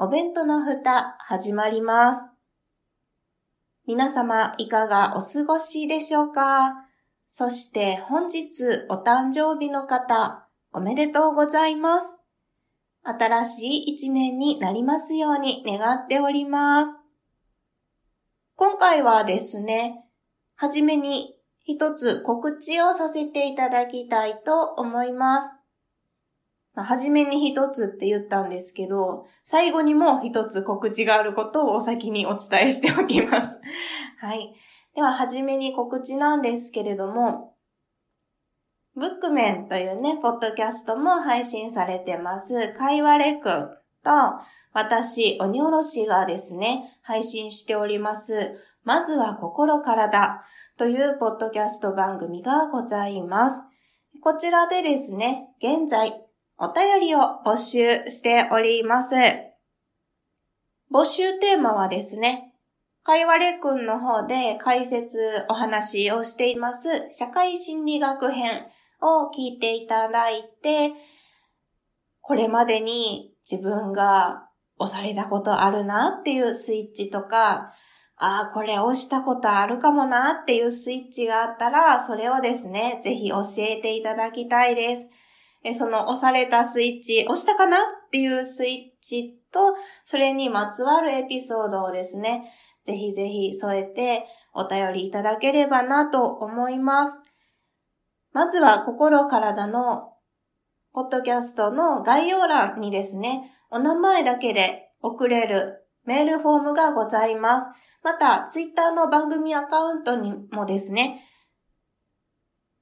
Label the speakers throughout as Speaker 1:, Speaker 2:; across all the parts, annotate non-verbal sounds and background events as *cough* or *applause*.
Speaker 1: お弁当の蓋、始まります。皆様、いかがお過ごしでしょうか？そして本日お誕生日の方、おめでとうございます。新しい一年になりますように願っております。今回はですね、はじめに一つ告知をさせていただきたいと思います。はじめに一つって言ったんですけど、最後にも一つ告知があることをお先にお伝えしておきます。*laughs* はい。では、はじめに告知なんですけれども、ブックメンというね、ポッドキャストも配信されてます。かいわれくんと、私、鬼おろしがですね、配信しております。まずは心からだというポッドキャスト番組がございます。こちらでですね、現在、お便りを募集しております。募集テーマはですね、かいわれくんの方で解説お話をしています社会心理学編を聞いていただいて、これまでに自分が押されたことあるなっていうスイッチとか、ああ、これ押したことあるかもなっていうスイッチがあったら、それをですね、ぜひ教えていただきたいです。えその押されたスイッチ、押したかなっていうスイッチと、それにまつわるエピソードをですね、ぜひぜひ添えてお便りいただければなと思います。まずは心体のポッドキャストの概要欄にですね、お名前だけで送れるメールフォームがございます。また、ツイッターの番組アカウントにもですね、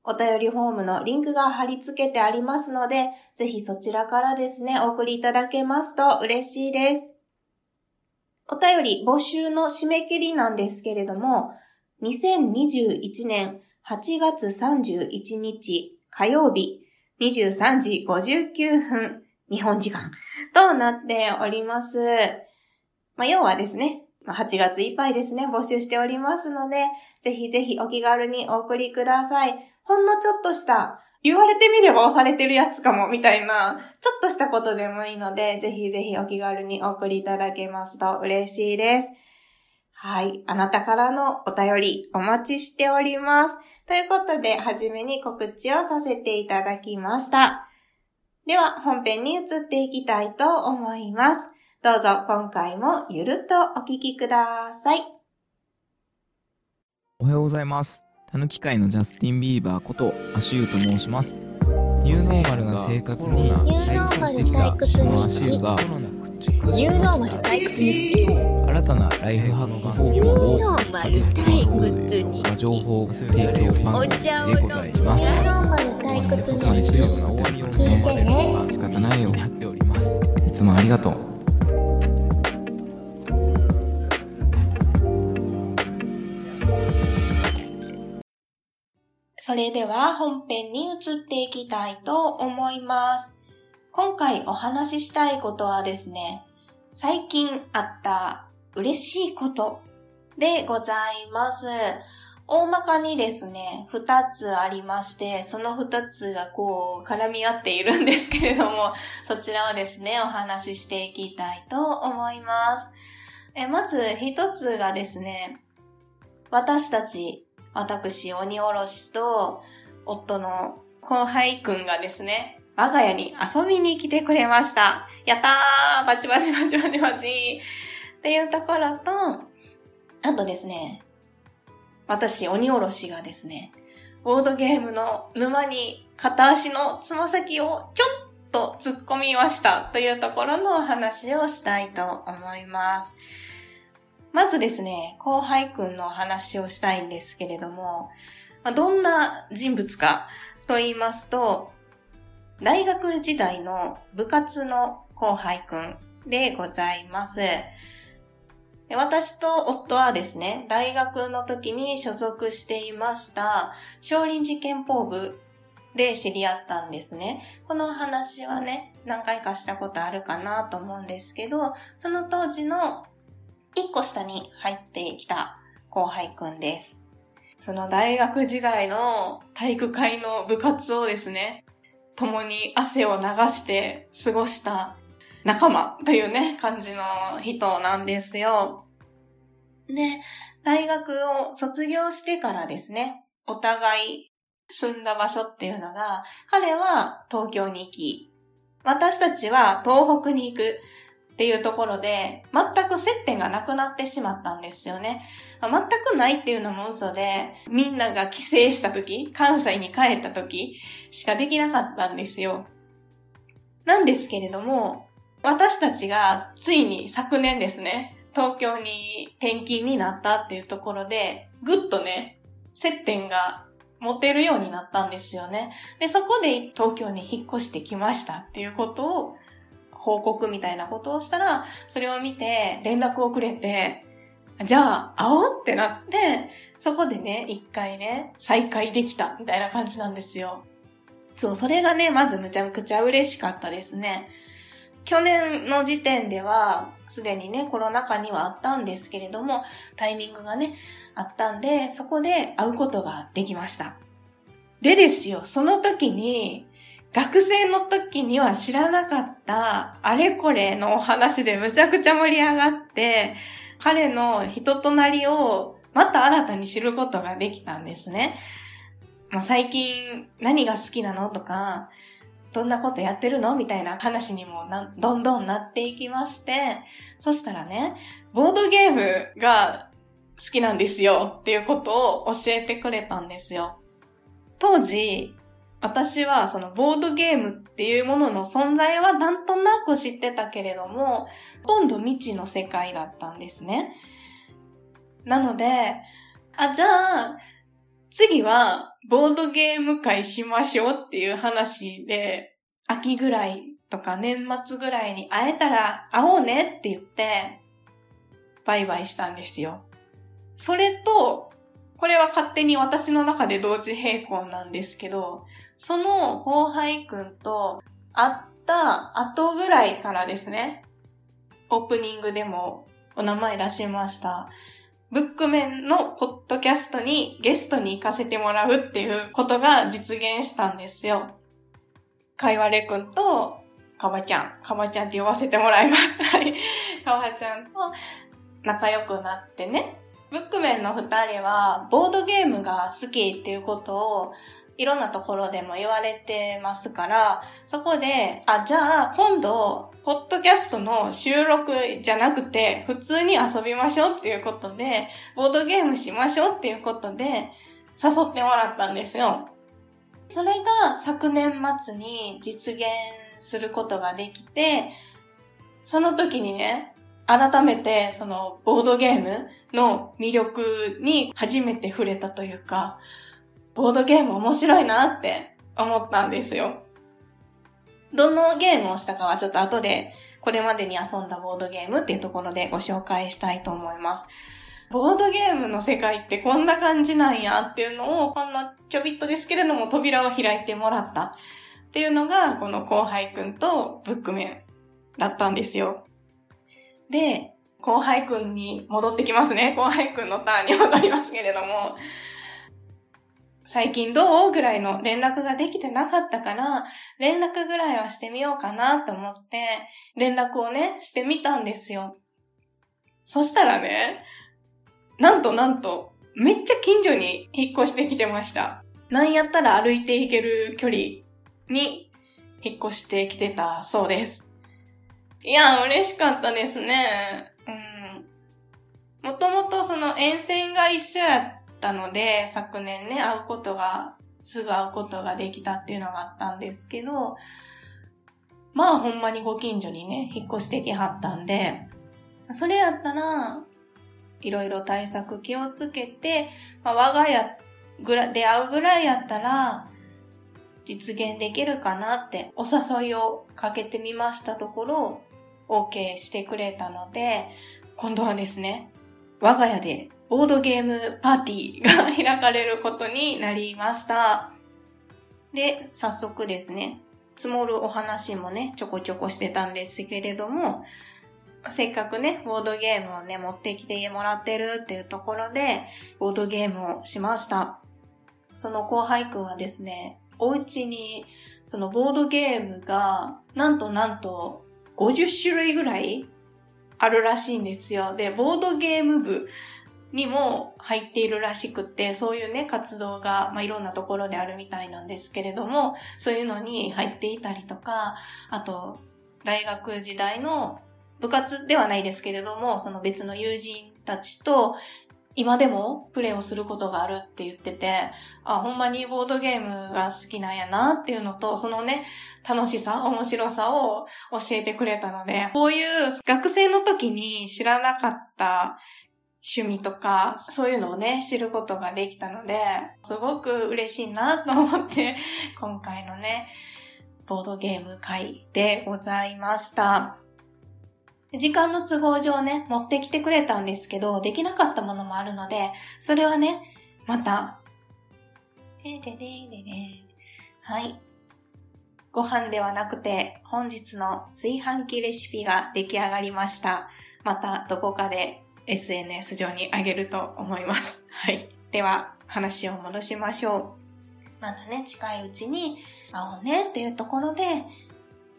Speaker 1: お便りフォームのリンクが貼り付けてありますので、ぜひそちらからですね、お送りいただけますと嬉しいです。お便り募集の締め切りなんですけれども、2021年8月31日火曜日23時59分日本時間となっております。まあ、要はですね、8月いっぱいですね、募集しておりますので、ぜひぜひお気軽にお送りください。ほんのちょっとした、言われてみれば押されてるやつかも、みたいな、ちょっとしたことでもいいので、ぜひぜひお気軽にお送りいただけますと嬉しいです。はい。あなたからのお便りお待ちしております。ということで、はじめに告知をさせていただきました。では、本編に移っていきたいと思います。どうぞ今回もゆるっとお聞きください。
Speaker 2: おはようございます。たぬき界のジャスティン・ビーバーことアシューと申します。ニューノーマルな生活に
Speaker 3: 退屈してきた。このアシューがニューノーマル退屈日記
Speaker 2: 新たなライフハック方法を探っていく情報提供番組でございます。ニューノーマル退屈日記聞いてね。仕方ないようになっております。いつもありがとう
Speaker 1: それでは本編に移っていきたいと思います。今回お話ししたいことはですね、最近あった嬉しいことでございます。大まかにですね、二つありまして、その二つがこう絡み合っているんですけれども、そちらをですね、お話ししていきたいと思います。えまず一つがですね、私たち私、鬼おろしと、夫の後輩くんがですね、我が家に遊びに来てくれました。やったーバチバチバチバチバチっていうところと、あとですね、私、鬼おろしがですね、ボードゲームの沼に片足のつま先をちょっと突っ込みましたというところのお話をしたいと思います。まずですね、後輩くんの話をしたいんですけれども、どんな人物かと言いますと、大学時代の部活の後輩くんでございます。私と夫はですね、大学の時に所属していました少林寺拳法部で知り合ったんですね。この話はね、何回かしたことあるかなと思うんですけど、その当時の一個下に入ってきた後輩くんです。その大学時代の体育会の部活をですね、共に汗を流して過ごした仲間というね、感じの人なんですよ。で、大学を卒業してからですね、お互い住んだ場所っていうのが、彼は東京に行き、私たちは東北に行くっていうところで、全く接点がなくなってしまったんですよね。全くないっていうのも嘘で、みんなが帰省した時、関西に帰った時しかできなかったんですよ。なんですけれども、私たちがついに昨年ですね、東京に転勤になったっていうところで、ぐっとね、接点が持てるようになったんですよね。で、そこで東京に引っ越してきましたっていうことを報告みたいなことをしたら、それを見て連絡をくれて、じゃあ、会おうってなって、そこでね、一回ね、再会できたみたいな感じなんですよ。そう、それがね、まずむちゃくちゃ嬉しかったですね。去年の時点では、すでにね、コロナ禍にはあったんですけれども、タイミングがね、あったんで、そこで会うことができました。でですよ、その時に、学生の時には知らなかったあれこれのお話でむちゃくちゃ盛り上がって、彼の人となりをまた新たに知ることができたんですね。まあ、最近何が好きなのとか、どんなことやってるのみたいな話にも、どんどんなっていきまして、そしたらね、ボードゲームが好きなんですよっていうことを教えてくれたんですよ。当時、私はそのボードゲームっていうものの存在はなんとなく知ってたけれども、ほとんど未知の世界だったんですね。なので、あ、じゃあ、次はボードゲーム会しましょうっていう話で、秋ぐらいとか年末ぐらいに会えたら会おうねって言って、バイバイしたんですよ。それと、これは勝手に私の中で同時並行なんですけど、その後輩くんと会った後ぐらいからですね、オープニングでもお名前出しました。ブックメンのポッドキャストにゲストに行かせてもらうっていうことが実現したんですよ。かいわれくんと、かばちゃん、かばちゃんって呼ばせてもらいます。はい。かばちゃんと仲良くなってね。ブックメンの二人は、ボードゲームが好きっていうことをいろんなところでも言われてますから、そこで、あ、じゃあ今度、ポッドキャストの収録じゃなくて、普通に遊びましょうっていうことで、ボードゲームしましょうっていうことで、誘ってもらったんですよ。それが昨年末に実現することができて、その時にね、改めてそのボードゲームの魅力に初めて触れたというか、ボードゲーム面白いなって思ったんですよ。どのゲームをしたかはちょっと後で、これまでに遊んだボードゲームっていうところでご紹介したいと思います。ボードゲームの世界ってこんな感じなんやっていうのを、こんなちょびっとですけれども扉を開いてもらったっていうのが、この後輩くんとブックメンだったんですよ。で、後輩くんに戻ってきますね。*laughs* 後輩くんのターンに戻りますけれども、最近どう？ぐらいの連絡ができてなかったから、連絡ぐらいはしてみようかなと思って、連絡をね、してみたんですよ。そしたらね、なんとなんと、めっちゃ近所に引っ越してきてました。なんやったら歩いていける距離に引っ越してきてたそうです。いや、嬉しかったですね。うん。もともとその沿線が一緒やったので、昨年ね、会うことが、すぐ会うことができたっていうのがあったんですけど、まあほんまにご近所にね、引っ越してきはったんで、それやったら、いろいろ対策気をつけて、まあ、我が家ぐら、出会うぐらいやったら、実現できるかなってお誘いをかけてみましたところ、OK してくれたので、今度はですね、我が家でボードゲームパーティーが開かれることになりました。で、早速ですね、積もるお話もね、ちょこちょこしてたんですけれども、せっかくね、ボードゲームをね、持ってきてもらってるっていうところで、ボードゲームをしました。その後輩くんはですね、お家に、そのボードゲームが、なんとなんと、50種類ぐらいあるらしいんですよ。で、ボードゲーム部にも入っているらしくって、そういうね、活動が、まあ、いろんなところであるみたいなんですけれども、そういうのに入っていたりとか、あと、大学時代の部活ではないですけれども、その別の友人たちと今でもプレイをすることがあるって言ってて、あ、ほんまにボードゲームが好きなんやなっていうのと、そのね、楽しさ、面白さを教えてくれたので、こういう学生の時に知らなかった趣味とか、そういうのをね、知ることができたので、すごく嬉しいなと思って、今回のね、ボードゲーム会でございました。時間の都合上ね、持ってきてくれたんですけど、できなかったものもあるので、それはね、また、ででででではい。ご飯ではなくて、本日の炊飯器レシピが出来上がりました。またどこかで SNS 上にあげると思います。*laughs* はい。では、話を戻しましょう。またね、近いうちに会おうねっていうところで、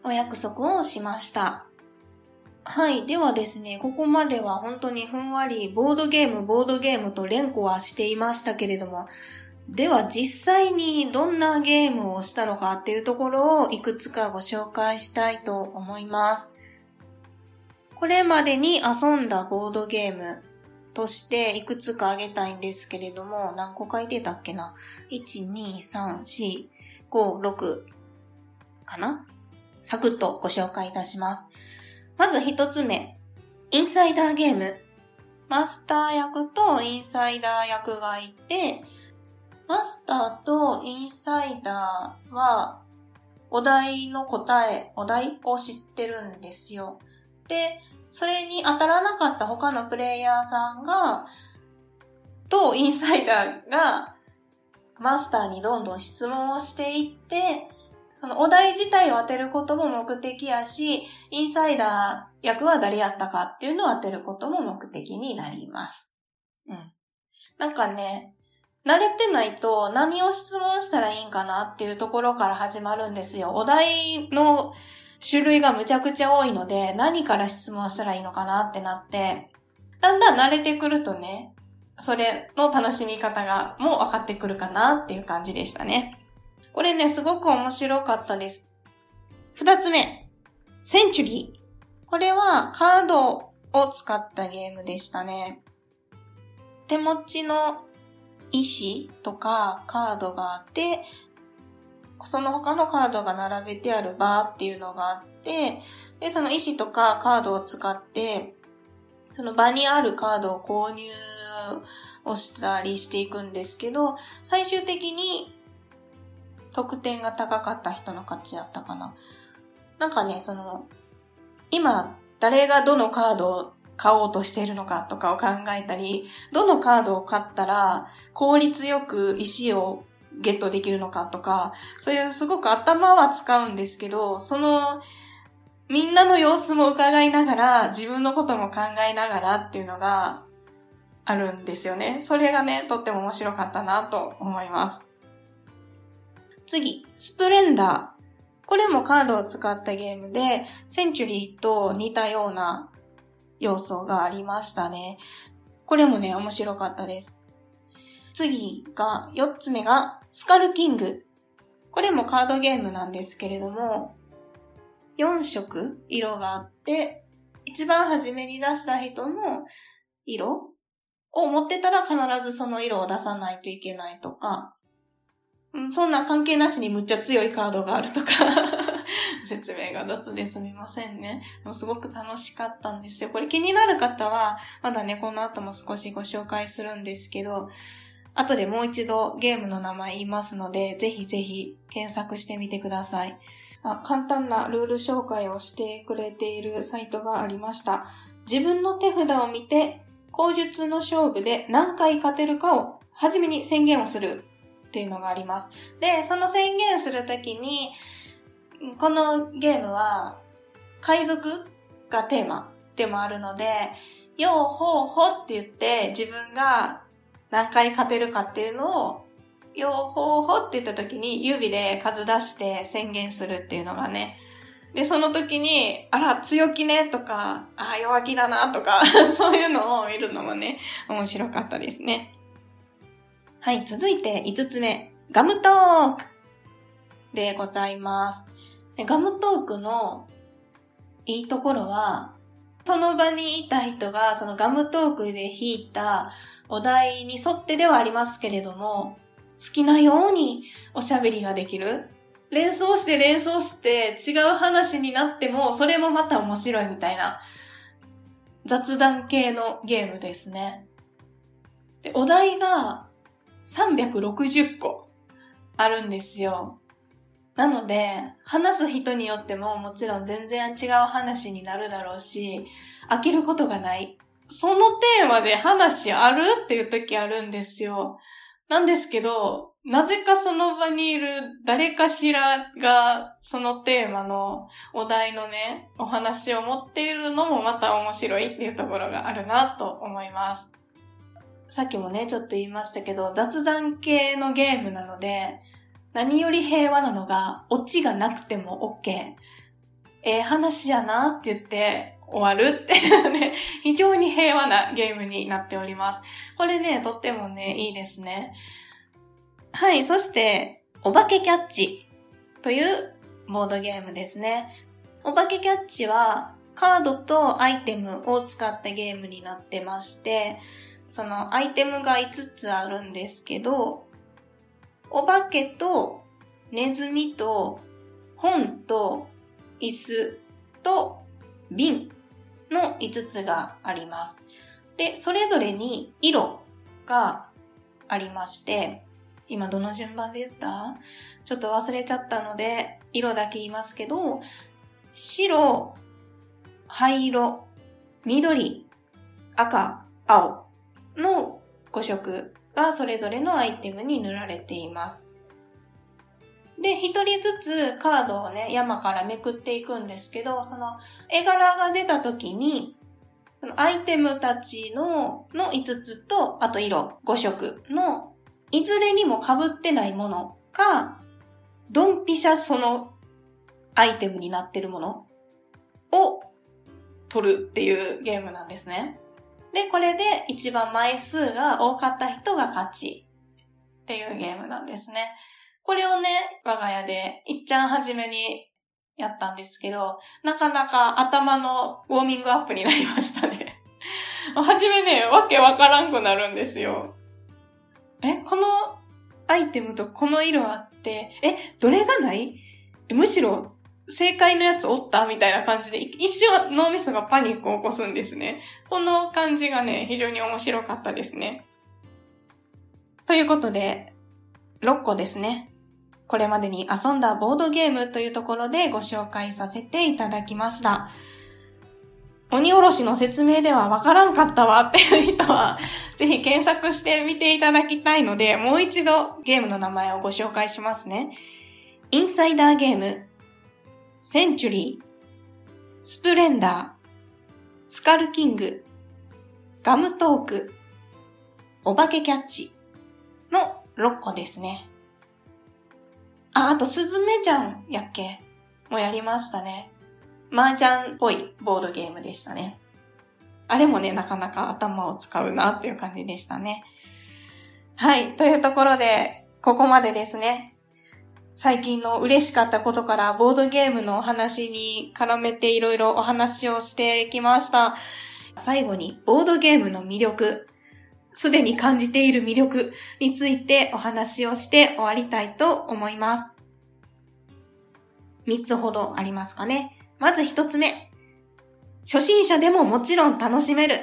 Speaker 1: お約束をしました。はい。ではですね、ここまでは本当にふんわり、ボードゲーム、ボードゲームと連呼はしていましたけれども、では実際にどんなゲームをしたのかっていうところをいくつかご紹介したいと思います。これまでに遊んだボードゲームとしていくつかあげたいんですけれども、何個書いてたっけな ?1、2、3、4、5、6かな？サクッとご紹介いたします。まず一つ目、インサイダーゲーム。マスター役とインサイダー役がいて、マスターとインサイダーは、お題の答え、お題を知ってるんですよ。で、それに当たらなかった他のプレイヤーさんが、とインサイダーが、マスターにどんどん質問をしていって、そのお題自体を当てることも目的やし、インサイダー役は誰やったかっていうのを当てることも目的になります。うん。なんかね、慣れてないと何を質問したらいいんかなっていうところから始まるんですよ。お題の種類がむちゃくちゃ多いので、何から質問したらいいのかなってなって、だんだん慣れてくるとね、それの楽しみ方がもう分かってくるかなっていう感じでしたね。これね、すごく面白かったです。二つ目。センチュリー。これはカードを使ったゲームでしたね。手持ちの石とかカードがあって、その他のカードが並べてあるバーっていうのがあって、で、その石とかカードを使って、その場にあるカードを購入をしたりしていくんですけど、最終的に得点が高かった人の勝ちやったかな。なんかね、その、今、誰がどのカードを買おうとしているのかとかを考えたり、どのカードを買ったら効率よく石をゲットできるのかとか、そういうすごく頭は使うんですけど、その、みんなの様子も伺いながら、自分のことも考えながらっていうのがあるんですよね。それがね、とっても面白かったなと思います。次、スプレンダー。これもカードを使ったゲームで、センチュリーと似たような要素がありましたね。これもね、面白かったです。次が、4つ目が、スカルキング。これもカードゲームなんですけれども、4色色があって、一番初めに出した人の色を持ってたら必ずその色を出さないといけないとか、そんな関係なしにむっちゃ強いカードがあるとか *laughs* 説明が雑ですみませんね。でもすごく楽しかったんですよ。これ気になる方は、まだね、この後も少しご紹介するんですけど、後でもう一度ゲームの名前言いますので、ぜひぜひ検索してみてください。あ簡単なルール紹介をしてくれているサイトがありました。自分の手札を見て、口述の勝負で何回勝てるかを、はじめに宣言をするっていうのがあります。で、その宣言するときに、このゲームは、海賊がテーマでもあるので、ようほうほって言って自分が何回勝てるかっていうのを、ようほうほって言った時に指で数出して宣言するっていうのがね、で、その時に、あら、強気ねとか、あ弱気だなとか、*laughs* そういうのを見るのもね、面白かったですね。はい、続いて5つ目。ガムトークでございます。ガムトークのいいところは、その場にいた人がそのガムトークで弾いたお題に沿ってではありますけれども、好きなようにおしゃべりができる。連想して連想して違う話になっても、それもまた面白いみたいな雑談系のゲームですね。でお題が360個あるんですよ。なので、話す人によってももちろん全然違う話になるだろうし、飽きることがない。そのテーマで話あるっていう時あるんですよ。なんですけど、なぜかその場にいる誰かしらがそのテーマのお題のね、お話を持っているのもまた面白いっていうところがあるなと思います。さっきもね、ちょっと言いましたけど、雑談系のゲームなので、何より平和なのが、オチがなくても OK。ええー、話やなって言って終わるっていう *laughs* ね、非常に平和なゲームになっております。これね、とってもね、いいですね。はい、そして、お化けキャッチというボードゲームですね。お化けキャッチは、カードとアイテムを使ったゲームになってまして、そのアイテムが5つあるんですけど、お化けとネズミと本と椅子と瓶の5つがあります。で、それぞれに色がありまして、今どの順番で言った？ちょっと忘れちゃったので、色だけ言いますけど、白、灰色、緑、赤、青の5色がそれぞれのアイテムに塗られています。で、一人ずつカードをね、山からめくっていくんですけど、その絵柄が出た時に、アイテムたちの、の5つと、あと色5色の、いずれにも被ってないものか、ドンピシャそのアイテムになってるものを取るっていうゲームなんですね。で、これで一番枚数が多かった人が勝ちっていうゲームなんですね。これをね、我が家でいっちゃん初めにやったんですけど、なかなか頭のウォーミングアップになりましたね。*laughs* はじめね、わけわからんくなるんですよ。え、このアイテムとこの色あって、え、どれがない？むしろ正解のやつおった？みたいな感じで、一瞬脳みそがパニックを起こすんですね。この感じがね、非常に面白かったですね。ということで、6個ですね。これまでに遊んだボードゲームというところでご紹介させていただきました。鬼おろしの説明ではわからんかったわっていう人は、ぜひ検索してみていただきたいので、もう一度ゲームの名前をご紹介しますね。インサイダーゲームセンチュリー、スプレンダー、スカルキング、ガムトーク、お化けキャッチの6個ですね。あ、あとスズメジャンやっけ？もやりましたね。麻雀っぽいボードゲームでしたね。あれもね、なかなか頭を使うなっていう感じでしたね。はい。というところで、ここまでですね。最近の嬉しかったことからボードゲームのお話に絡めていろいろお話をしてきました。最後にボードゲームの魅力、すでに感じている魅力についてお話をして終わりたいと思います。三つほどありますかね。まず一つ目。初心者でももちろん楽しめる。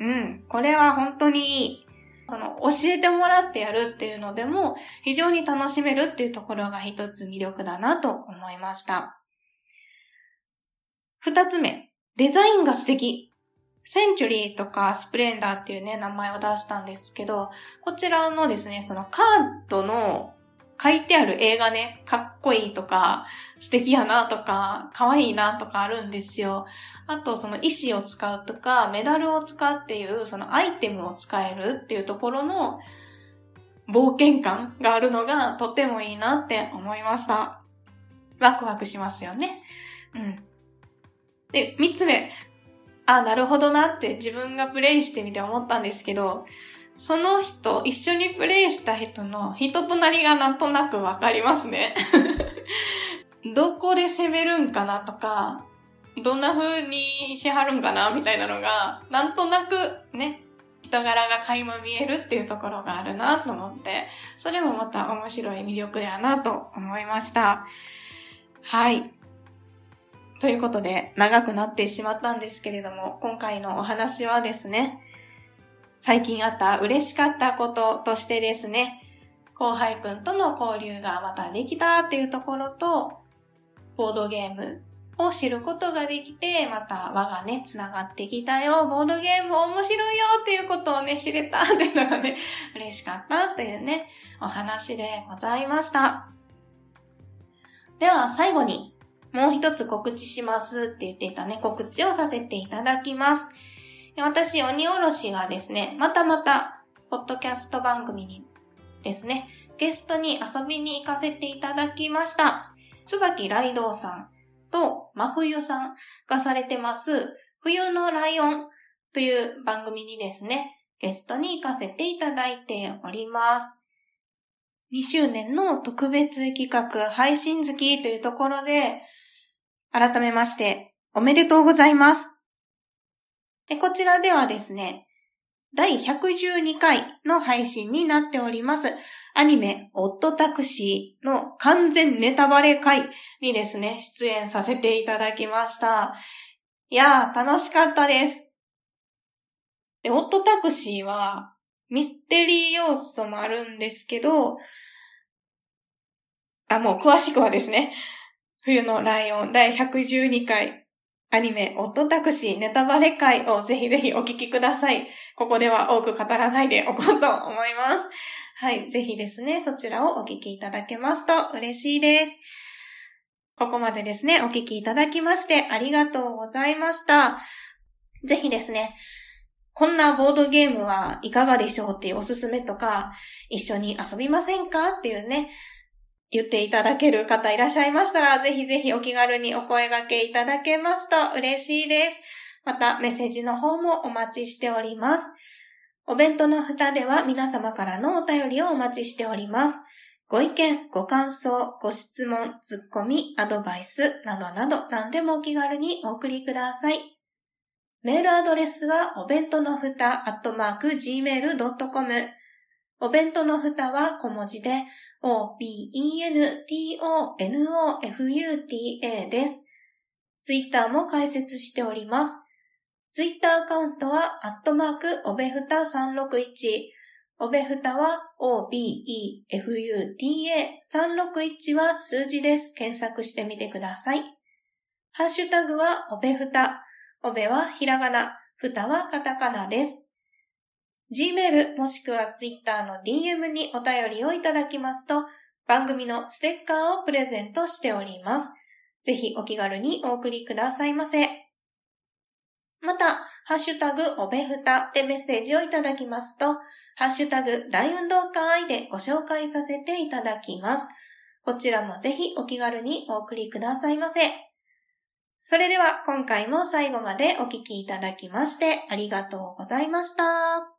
Speaker 1: うん。これは本当にいい。その、教えてもらってやるっていうのでも、非常に楽しめるっていうところが一つ魅力だなと思いました。二つ目、デザインが素敵。センチュリーとかスプレンダーっていうね、名前を出したんですけど、こちらのですね、そのカードの書いてある映画ね、かっこいいとか、素敵やなとか、可愛いなとかあるんですよ。あと、その石を使うとか、メダルを使うっていう、そのアイテムを使えるっていうところの冒険感があるのがとってもいいなって思いました。ワクワクしますよね。うん。で、三つ目。あ、なるほどなって自分がプレイしてみて思ったんですけど、その人、一緒にプレイした人の人となりがなんとなくわかりますね。*laughs* どこで攻めるんかなとか、どんな風にしはるんかなみたいなのが、なんとなくね、人柄が垣間見えるっていうところがあるなと思って、それもまた面白い魅力だなと思いました。はい。ということで、長くなってしまったんですけれども、今回のお話はですね、最近あった嬉しかったこととしてですね、後輩くんとの交流がまたできたっていうところと、ボードゲームを知ることができて、また輪がね、繋がってきたよ、ボードゲーム面白いよっていうことをね、知れたっていうのがね、*laughs* 嬉しかったというね、お話でございました。では最後に、もう一つ告知しますって言っていたね、告知をさせていただきます。私、鬼おろしがですね、またまた、ポッドキャスト番組にですね、ゲストに遊びに行かせていただきました。椿ライドウさんと真冬さんがされてます、冬のライオンという番組にですね、ゲストに行かせていただいております。2周年の特別企画配信月というところで、改めまして、おめでとうございます。でこちらではですね、第112回の配信になっております。アニメ、オットタクシーの完全ネタバレ回にですね、出演させていただきました。いやー、楽しかったです。で、オットタクシーは、ミステリー要素もあるんですけど、あ、もう詳しくはですね、冬のライオン第112回アニメ、オットタクシーネタバレ会をぜひぜひお聞きください。ここでは多く語らないでおこうと思います。はい。ぜひですね、そちらをお聞きいただけますと嬉しいです。ここまでですね、お聞きいただきましてありがとうございました。ぜひですね、こんなボードゲームはいかがでしょうっていうおすすめとか、一緒に遊びませんかっていうね、言っていただける方いらっしゃいましたら、ぜひぜひお気軽にお声掛けいただけますと嬉しいです。また、メッセージの方もお待ちしております。お弁当の蓋では皆様からのお便りをお待ちしております。ご意見、ご感想、ご質問、ツッコミ、アドバイスなどなど何でもお気軽にお送りください。メールアドレスはお弁当のふたアットマーク gmail.com お弁当のふたは小文字で o-b-e-n-t-o-n-o-f-u-t-a です。ツイッターも開設しております。ツイッターアカウントは、アットマーク、おべふた361。おべふたは、o-b-e-f-u-t-a361 は数字です。検索してみてください。ハッシュタグは、おべふた。おべはひらがな。ふたはカタカナです。Gmail もしくは Twitter の DM にお便りをいただきますと、番組のステッカーをプレゼントしております。ぜひお気軽にお送りくださいませ。また、ハッシュタグおべふたでメッセージをいただきますと、ハッシュタグ大運動会でご紹介させていただきます。こちらもぜひお気軽にお送りくださいませ。それでは今回も最後までお聴きいただきましてありがとうございました。